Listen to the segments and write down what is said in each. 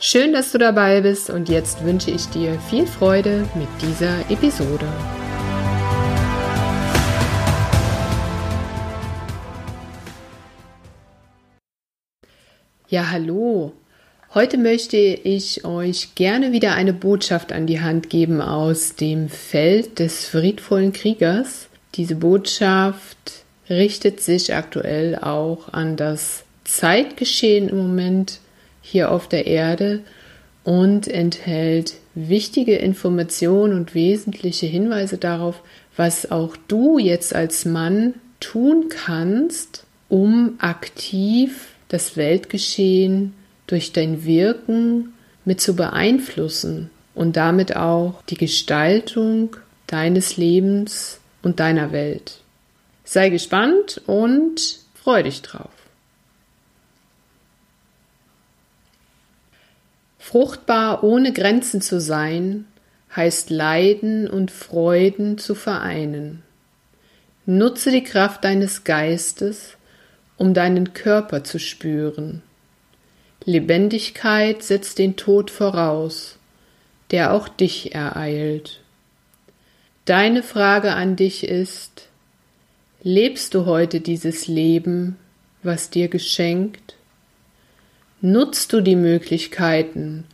Schön, dass du dabei bist und jetzt wünsche ich dir viel Freude mit dieser Episode. Ja, hallo. Heute möchte ich euch gerne wieder eine Botschaft an die Hand geben aus dem Feld des friedvollen Kriegers. Diese Botschaft richtet sich aktuell auch an das Zeitgeschehen im Moment hier auf der Erde und enthält wichtige Informationen und wesentliche Hinweise darauf, was auch du jetzt als Mann tun kannst, um aktiv das Weltgeschehen durch dein Wirken mit zu beeinflussen und damit auch die Gestaltung deines Lebens und deiner Welt. Sei gespannt und freu dich drauf. Fruchtbar ohne Grenzen zu sein, heißt Leiden und Freuden zu vereinen. Nutze die Kraft deines Geistes, um deinen Körper zu spüren. Lebendigkeit setzt den Tod voraus, der auch dich ereilt. Deine Frage an dich ist, lebst du heute dieses Leben, was dir geschenkt? Nutzt du die Möglichkeiten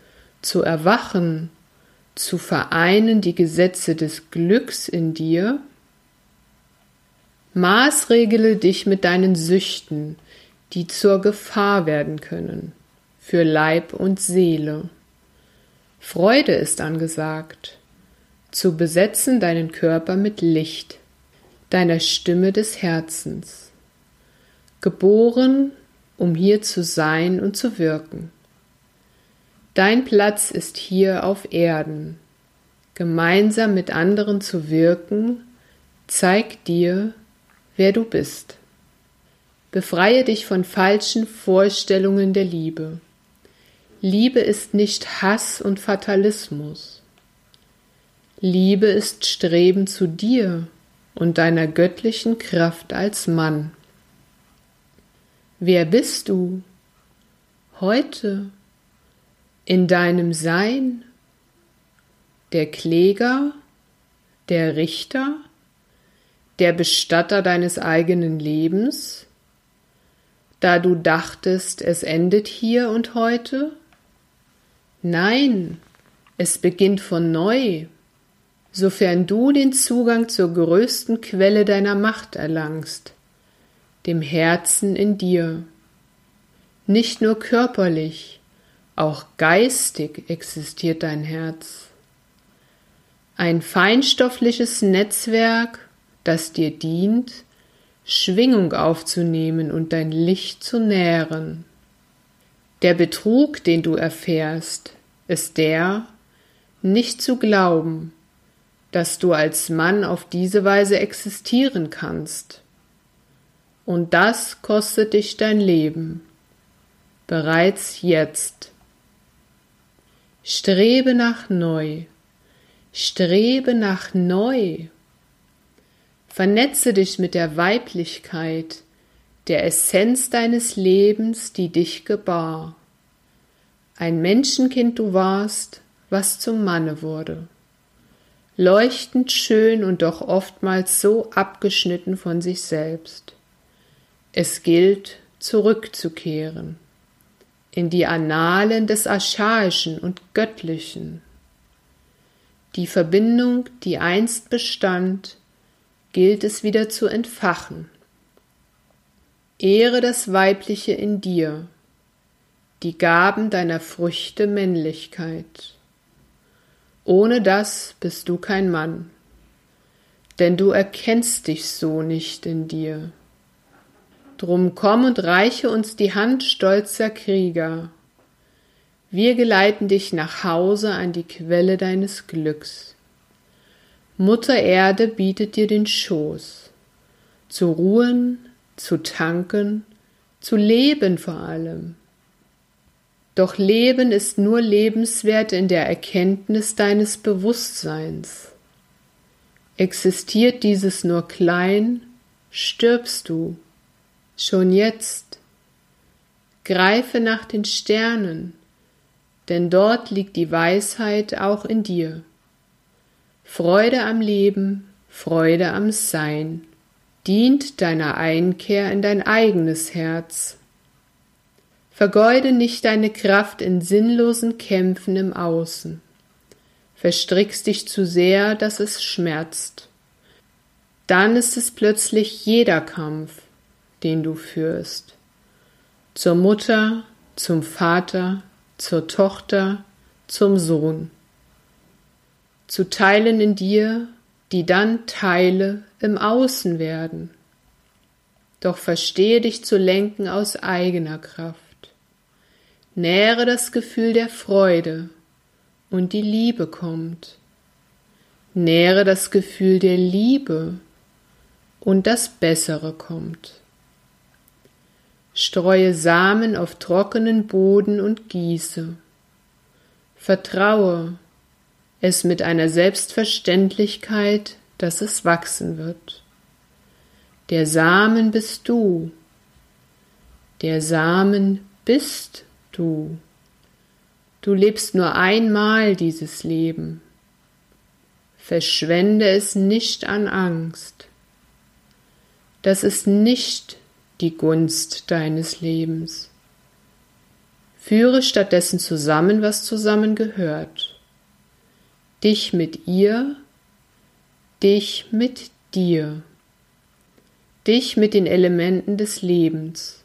zu erwachen, zu vereinen die Gesetze des Glücks in dir? Maßregele dich mit deinen Süchten, die zur Gefahr werden können, für Leib und Seele. Freude ist angesagt, zu besetzen deinen Körper mit Licht, deiner Stimme des Herzens. Geboren um hier zu sein und zu wirken. Dein Platz ist hier auf Erden. Gemeinsam mit anderen zu wirken, zeigt dir, wer du bist. Befreie dich von falschen Vorstellungen der Liebe. Liebe ist nicht Hass und Fatalismus. Liebe ist Streben zu dir und deiner göttlichen Kraft als Mann. Wer bist du heute in deinem Sein? Der Kläger, der Richter, der Bestatter deines eigenen Lebens, da du dachtest, es endet hier und heute? Nein, es beginnt von neu, sofern du den Zugang zur größten Quelle deiner Macht erlangst, dem Herzen in dir. Nicht nur körperlich, auch geistig existiert dein Herz. Ein feinstoffliches Netzwerk, das dir dient, Schwingung aufzunehmen und dein Licht zu nähren. Der Betrug, den du erfährst, ist der, nicht zu glauben, dass du als Mann auf diese Weise existieren kannst und das kostet dich dein Leben. Bereits jetzt. Strebe nach neu. Strebe nach neu. Vernetze dich mit der Weiblichkeit, der Essenz deines Lebens, die dich gebar. Ein Menschenkind du warst, was zum Manne wurde. Leuchtend schön und doch oftmals so abgeschnitten von sich selbst. Es gilt, zurückzukehren in die Annalen des Archaischen und Göttlichen. Die Verbindung, die einst bestand, gilt es wieder zu entfachen. Ehre das Weibliche in dir, die Gaben deiner Früchte Männlichkeit. Ohne das bist du kein Mann, denn du erkennst dich so nicht in dir. Drum komm und reiche uns die Hand stolzer Krieger. Wir geleiten dich nach Hause an die Quelle deines Glücks. Mutter Erde bietet dir den Schoß, zu ruhen, zu tanken, zu leben vor allem. Doch Leben ist nur lebenswert in der Erkenntnis deines Bewusstseins. Existiert dieses nur klein, stirbst du. Schon jetzt. Greife nach den Sternen, denn dort liegt die Weisheit auch in dir. Freude am Leben, Freude am Sein, dient deiner Einkehr in dein eigenes Herz. Vergeude nicht deine Kraft in sinnlosen Kämpfen im Außen. Verstrickst dich zu sehr, dass es schmerzt. Dann ist es plötzlich jeder Kampf, den du führst. Zur Mutter, zum Vater, zur Tochter, zum Sohn. Zu Teilen in dir, die dann Teile im Außen werden. Doch verstehe dich zu lenken aus eigener Kraft. Nähre das Gefühl der Freude und die Liebe kommt. Nähre das Gefühl der Liebe und das Bessere kommt. Streue Samen auf trockenen Boden und gieße. Vertraue es mit einer Selbstverständlichkeit, dass es wachsen wird. Der Samen bist du. Der Samen bist du. Du lebst nur einmal dieses Leben. Verschwende es nicht an Angst. Das ist nicht die Gunst deines Lebens. Führe stattdessen zusammen, was zusammengehört. Dich mit ihr, dich mit dir, dich mit den Elementen des Lebens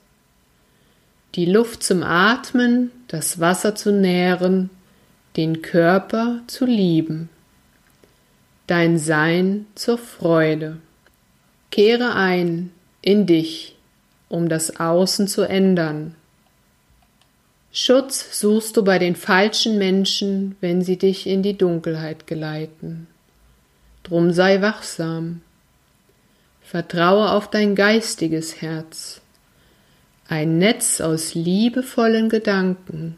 die Luft zum Atmen, das Wasser zu nähren, den Körper zu lieben, dein Sein zur Freude. Kehre ein in dich, um das Außen zu ändern. Schutz suchst du bei den falschen Menschen, wenn sie dich in die Dunkelheit geleiten. Drum sei wachsam. Vertraue auf dein geistiges Herz ein Netz aus liebevollen Gedanken,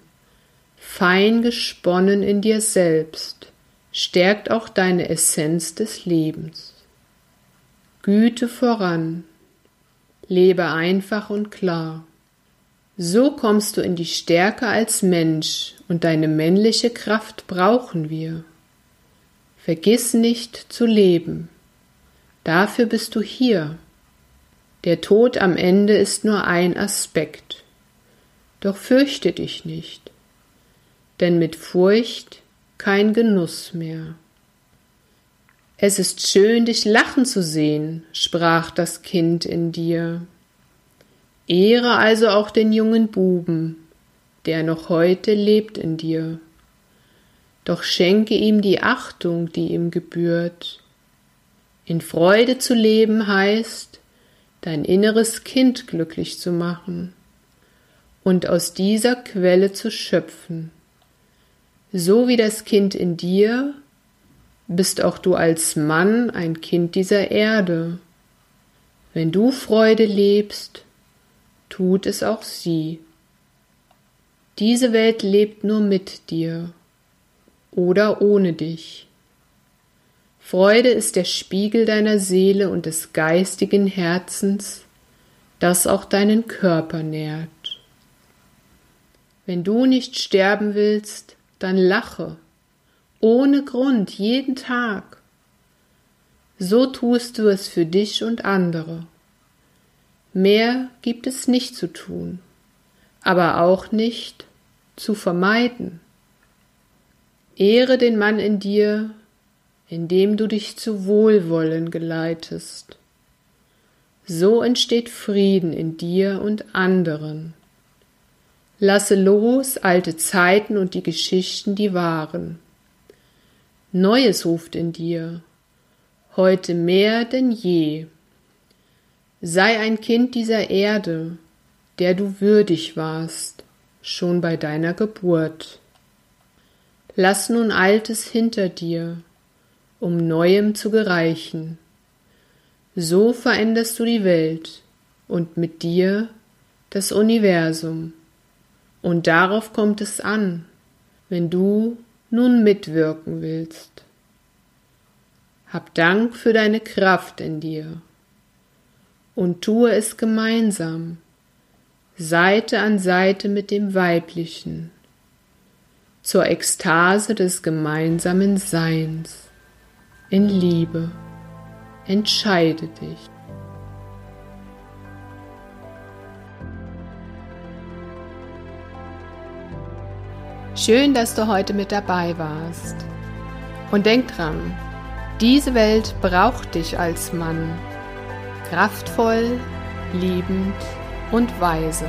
fein gesponnen in dir selbst, stärkt auch deine Essenz des Lebens. Güte voran, lebe einfach und klar. So kommst du in die Stärke als Mensch und deine männliche Kraft brauchen wir. Vergiss nicht zu leben. Dafür bist du hier. Der Tod am Ende ist nur ein Aspekt. Doch fürchte dich nicht, denn mit Furcht kein Genuss mehr. Es ist schön, dich lachen zu sehen, sprach das Kind in dir. Ehre also auch den jungen Buben, der noch heute lebt in dir. Doch schenke ihm die Achtung, die ihm gebührt. In Freude zu leben heißt, dein inneres Kind glücklich zu machen und aus dieser Quelle zu schöpfen. So wie das Kind in dir, bist auch du als Mann ein Kind dieser Erde. Wenn du Freude lebst, tut es auch sie. Diese Welt lebt nur mit dir oder ohne dich. Freude ist der Spiegel deiner Seele und des geistigen Herzens, das auch deinen Körper nährt. Wenn du nicht sterben willst, dann lache, ohne Grund, jeden Tag. So tust du es für dich und andere. Mehr gibt es nicht zu tun, aber auch nicht zu vermeiden. Ehre den Mann in dir indem du dich zu Wohlwollen geleitest. So entsteht Frieden in dir und anderen. Lasse los alte Zeiten und die Geschichten, die waren. Neues ruft in dir, heute mehr denn je. Sei ein Kind dieser Erde, der du würdig warst, schon bei deiner Geburt. Lass nun Altes hinter dir, um Neuem zu gereichen. So veränderst du die Welt und mit dir das Universum. Und darauf kommt es an, wenn du nun mitwirken willst. Hab Dank für deine Kraft in dir und tue es gemeinsam, Seite an Seite mit dem Weiblichen, zur Ekstase des gemeinsamen Seins, in Liebe. Entscheide dich. Schön, dass du heute mit dabei warst. Und denk dran, diese Welt braucht dich als Mann. Kraftvoll, liebend und weise.